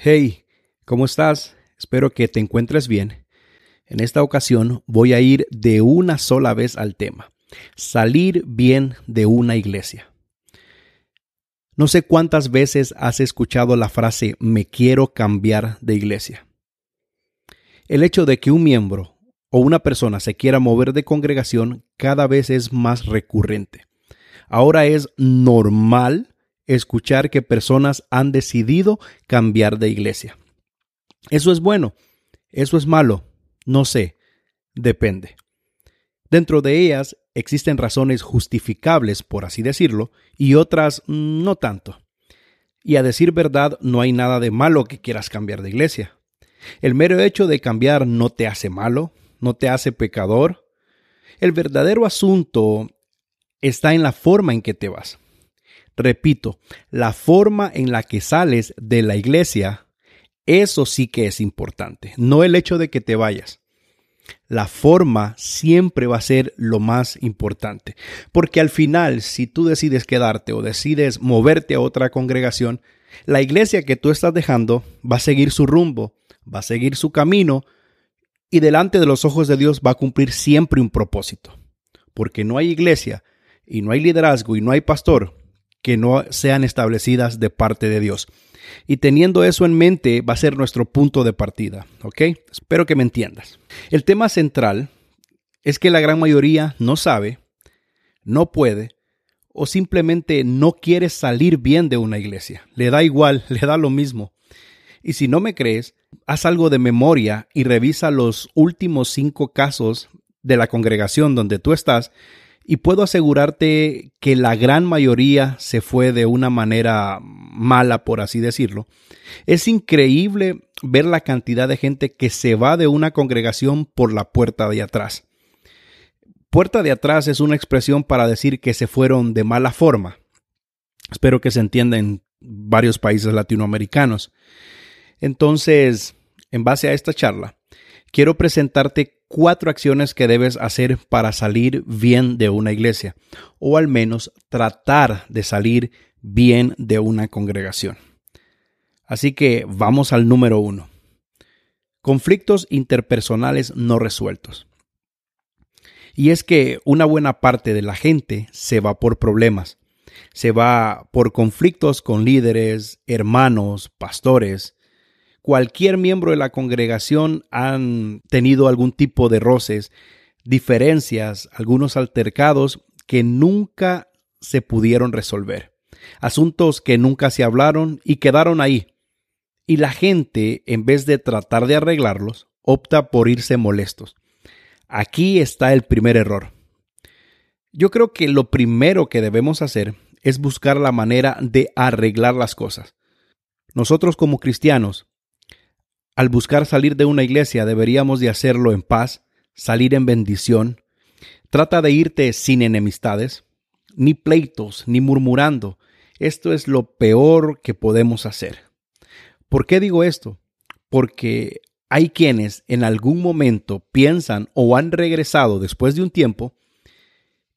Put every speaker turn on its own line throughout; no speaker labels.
Hey, ¿cómo estás? Espero que te encuentres bien. En esta ocasión voy a ir de una sola vez al tema. Salir bien de una iglesia. No sé cuántas veces has escuchado la frase me quiero cambiar de iglesia. El hecho de que un miembro o una persona se quiera mover de congregación cada vez es más recurrente. Ahora es normal escuchar que personas han decidido cambiar de iglesia. Eso es bueno, eso es malo, no sé, depende. Dentro de ellas existen razones justificables, por así decirlo, y otras no tanto. Y a decir verdad, no hay nada de malo que quieras cambiar de iglesia. El mero hecho de cambiar no te hace malo, no te hace pecador. El verdadero asunto está en la forma en que te vas. Repito, la forma en la que sales de la iglesia, eso sí que es importante, no el hecho de que te vayas. La forma siempre va a ser lo más importante, porque al final, si tú decides quedarte o decides moverte a otra congregación, la iglesia que tú estás dejando va a seguir su rumbo, va a seguir su camino y delante de los ojos de Dios va a cumplir siempre un propósito, porque no hay iglesia y no hay liderazgo y no hay pastor que no sean establecidas de parte de Dios. Y teniendo eso en mente va a ser nuestro punto de partida, ¿ok? Espero que me entiendas. El tema central es que la gran mayoría no sabe, no puede o simplemente no quiere salir bien de una iglesia. Le da igual, le da lo mismo. Y si no me crees, haz algo de memoria y revisa los últimos cinco casos de la congregación donde tú estás y puedo asegurarte que la gran mayoría se fue de una manera mala, por así decirlo. Es increíble ver la cantidad de gente que se va de una congregación por la puerta de atrás. Puerta de atrás es una expresión para decir que se fueron de mala forma. Espero que se entienda en varios países latinoamericanos. Entonces, en base a esta charla, quiero presentarte cuatro acciones que debes hacer para salir bien de una iglesia, o al menos tratar de salir bien de una congregación. Así que vamos al número uno. Conflictos interpersonales no resueltos. Y es que una buena parte de la gente se va por problemas, se va por conflictos con líderes, hermanos, pastores, cualquier miembro de la congregación han tenido algún tipo de roces, diferencias, algunos altercados que nunca se pudieron resolver. Asuntos que nunca se hablaron y quedaron ahí. Y la gente, en vez de tratar de arreglarlos, opta por irse molestos. Aquí está el primer error. Yo creo que lo primero que debemos hacer es buscar la manera de arreglar las cosas. Nosotros como cristianos al buscar salir de una iglesia deberíamos de hacerlo en paz, salir en bendición. Trata de irte sin enemistades, ni pleitos, ni murmurando. Esto es lo peor que podemos hacer. ¿Por qué digo esto? Porque hay quienes en algún momento piensan o han regresado después de un tiempo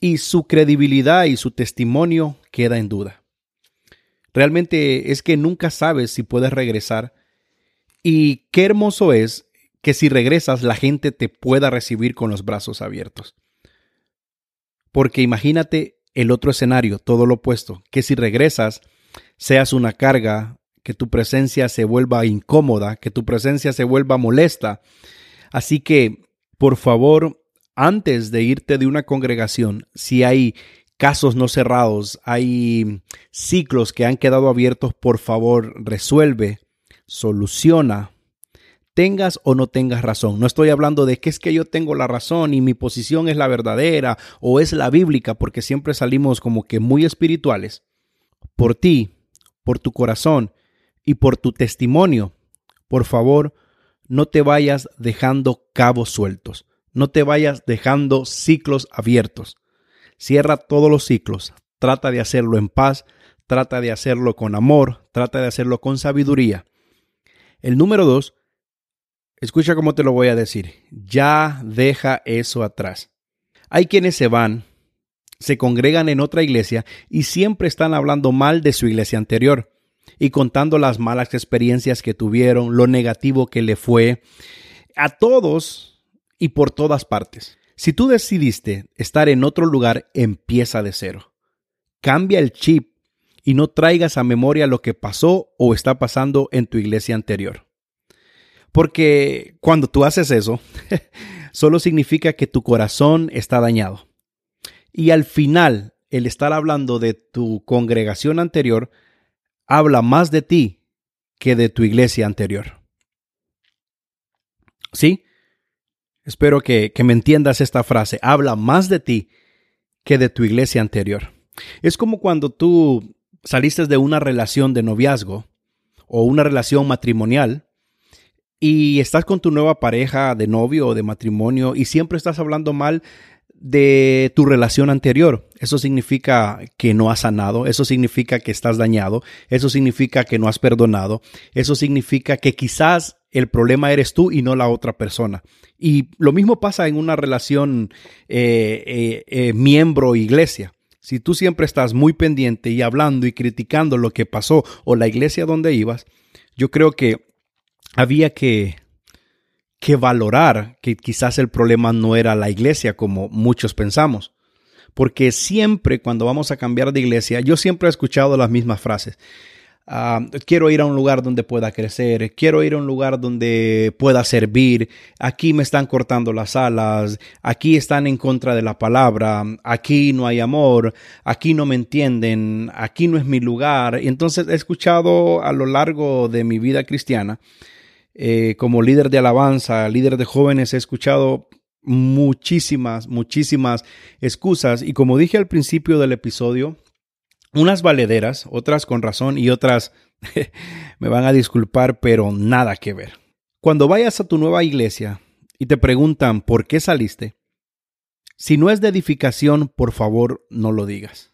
y su credibilidad y su testimonio queda en duda. Realmente es que nunca sabes si puedes regresar y qué hermoso es que si regresas la gente te pueda recibir con los brazos abiertos. Porque imagínate el otro escenario, todo lo opuesto, que si regresas seas una carga, que tu presencia se vuelva incómoda, que tu presencia se vuelva molesta. Así que, por favor, antes de irte de una congregación, si hay casos no cerrados, hay ciclos que han quedado abiertos, por favor, resuelve soluciona, tengas o no tengas razón. No estoy hablando de que es que yo tengo la razón y mi posición es la verdadera o es la bíblica, porque siempre salimos como que muy espirituales. Por ti, por tu corazón y por tu testimonio, por favor, no te vayas dejando cabos sueltos, no te vayas dejando ciclos abiertos. Cierra todos los ciclos, trata de hacerlo en paz, trata de hacerlo con amor, trata de hacerlo con sabiduría el número dos, escucha cómo te lo voy a decir, ya deja eso atrás. Hay quienes se van, se congregan en otra iglesia y siempre están hablando mal de su iglesia anterior. y contando las malas experiencias que tuvieron, lo negativo que le fue, a todos y por todas partes. Si tú decidiste estar en otro lugar, empieza de cero. Cambia el chip y no traigas a memoria lo que pasó o está pasando en tu iglesia anterior. Porque cuando tú haces eso, solo significa que tu corazón está dañado. Y al final, el estar hablando de tu congregación anterior habla más de ti que de tu iglesia anterior. ¿Sí? Espero que, me entiendas esta frase. Habla más de ti que de tu iglesia anterior. Es como cuando tú saliste de una relación de noviazgo o una relación matrimonial y estás con tu nueva pareja de novio o de matrimonio y siempre estás hablando mal de tu relación anterior. Eso significa que no has sanado, eso significa que estás dañado, eso significa que no has perdonado, eso significa que quizás el problema eres tú y no la otra persona. Y lo mismo pasa en una relación eh, eh, eh, miembro-iglesia. Si tú siempre estás muy pendiente y hablando y criticando lo que pasó o la iglesia donde ibas, yo creo que había que que valorar que quizás el problema no era la iglesia como muchos pensamos. Porque siempre cuando vamos a cambiar de iglesia, yo siempre he escuchado las mismas frases. Ah, quiero ir a un lugar donde pueda crecer, quiero ir a un lugar donde pueda servir, aquí me están cortando las alas, aquí están en contra de la palabra, aquí no hay amor, aquí no me entienden, aquí no es mi lugar. Y entonces he escuchado a lo largo de mi vida cristiana eh, como líder de alabanza, líder de jóvenes, he escuchado muchísimas, muchísimas excusas y como dije al principio del episodio, unas valederas, otras con razón y otras me van a disculpar, pero nada que ver. Cuando vayas a tu nueva iglesia y te preguntan por qué saliste, si no es de edificación, por favor no lo digas.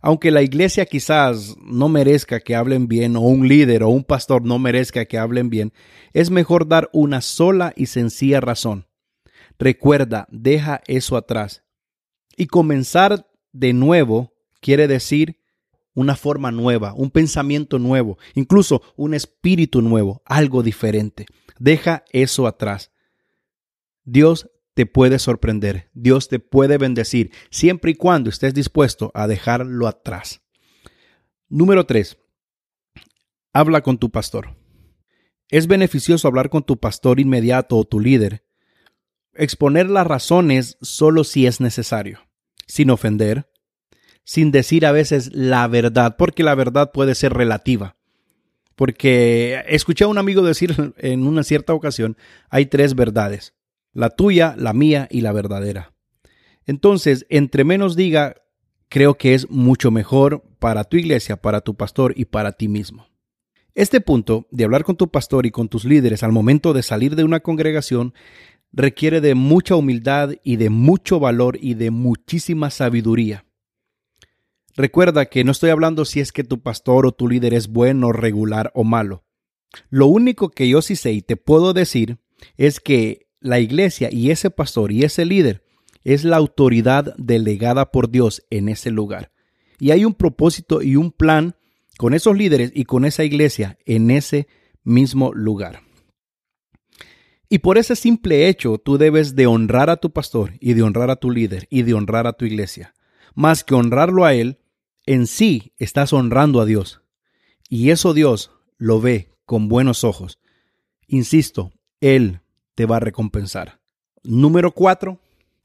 Aunque la iglesia quizás no merezca que hablen bien, o un líder o un pastor no merezca que hablen bien, es mejor dar una sola y sencilla razón. Recuerda, deja eso atrás. Y comenzar de nuevo quiere decir una forma nueva, un pensamiento nuevo, incluso un espíritu nuevo, algo diferente. Deja eso atrás. Dios te puede sorprender, Dios te puede bendecir, siempre y cuando estés dispuesto a dejarlo atrás. Número 3. Habla con tu pastor. Es beneficioso hablar con tu pastor inmediato o tu líder. Exponer las razones solo si es necesario, sin ofender, sin decir a veces la verdad, porque la verdad puede ser relativa. Porque escuché a un amigo decir en una cierta ocasión, hay tres verdades la tuya, la mía y la verdadera. Entonces, entre menos diga, creo que es mucho mejor para tu iglesia, para tu pastor y para ti mismo. Este punto de hablar con tu pastor y con tus líderes al momento de salir de una congregación requiere de mucha humildad y de mucho valor y de muchísima sabiduría. Recuerda que no estoy hablando si es que tu pastor o tu líder es bueno, regular o malo. Lo único que yo sí sé y te puedo decir es que la iglesia y ese pastor y ese líder es la autoridad delegada por Dios en ese lugar. Y hay un propósito y un plan con esos líderes y con esa iglesia en ese mismo lugar. Y por ese simple hecho tú debes de honrar a tu pastor y de honrar a tu líder y de honrar a tu iglesia. Más que honrarlo a él, en sí estás honrando a Dios. Y eso Dios lo ve con buenos ojos. Insisto, Él te va a recompensar. Número cuatro,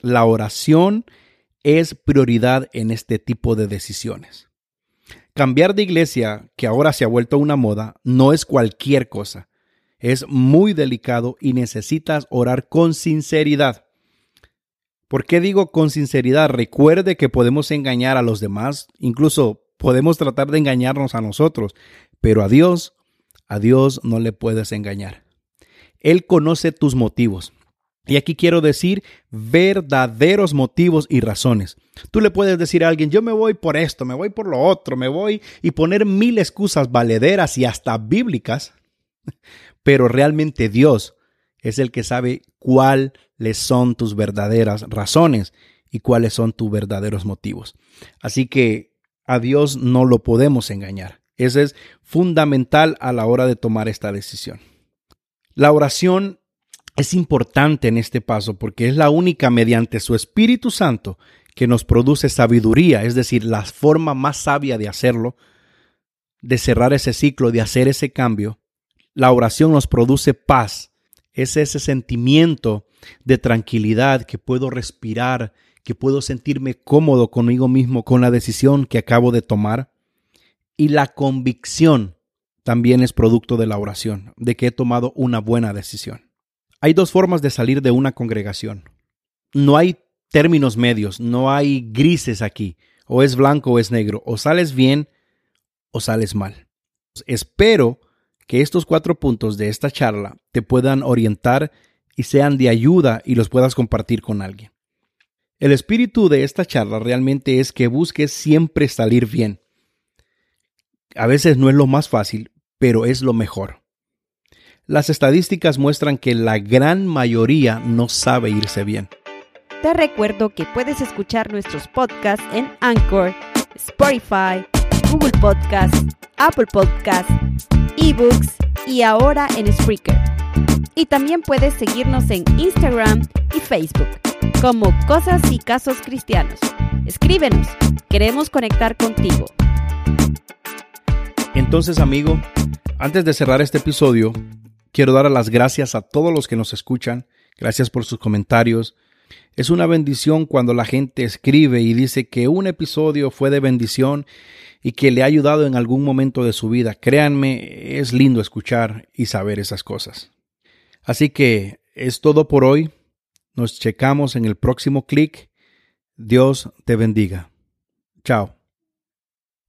la oración es prioridad en este tipo de decisiones. Cambiar de iglesia, que ahora se ha vuelto una moda, no es cualquier cosa. Es muy delicado y necesitas orar con sinceridad. ¿Por qué digo con sinceridad? Recuerde que podemos engañar a los demás, incluso podemos tratar de engañarnos a nosotros, pero a Dios, a Dios no le puedes engañar. Él conoce tus motivos. Y aquí quiero decir verdaderos motivos y razones. Tú le puedes decir a alguien, yo me voy por esto, me voy por lo otro, me voy y poner mil excusas valederas y hasta bíblicas, pero realmente Dios es el que sabe cuáles son tus verdaderas razones y cuáles son tus verdaderos motivos. Así que a Dios no lo podemos engañar. Eso es fundamental a la hora de tomar esta decisión. La oración es importante en este paso porque es la única mediante su Espíritu Santo que nos produce sabiduría, es decir, la forma más sabia de hacerlo, de cerrar ese ciclo, de hacer ese cambio. La oración nos produce paz, es ese sentimiento de tranquilidad que puedo respirar, que puedo sentirme cómodo conmigo mismo con la decisión que acabo de tomar. Y la convicción también es producto de la oración, de que he tomado una buena decisión. Hay dos formas de salir de una congregación. No hay términos medios, no hay grises aquí. O es blanco o es negro. O sales bien o sales mal. Espero que estos cuatro puntos de esta charla te puedan orientar y sean de ayuda y los puedas compartir con alguien. El espíritu de esta charla realmente es que busques siempre salir bien. A veces no es lo más fácil, pero es lo mejor. Las estadísticas muestran que la gran mayoría no sabe irse bien.
Te recuerdo que puedes escuchar nuestros podcasts en Anchor, Spotify, Google Podcasts, Apple Podcasts, eBooks y ahora en Spreaker. Y también puedes seguirnos en Instagram y Facebook como Cosas y Casos Cristianos. Escríbenos, queremos conectar contigo.
Entonces, amigo, antes de cerrar este episodio, quiero dar las gracias a todos los que nos escuchan. Gracias por sus comentarios. Es una bendición cuando la gente escribe y dice que un episodio fue de bendición y que le ha ayudado en algún momento de su vida. Créanme, es lindo escuchar y saber esas cosas. Así que es todo por hoy. Nos checamos en el próximo clic. Dios te bendiga. Chao.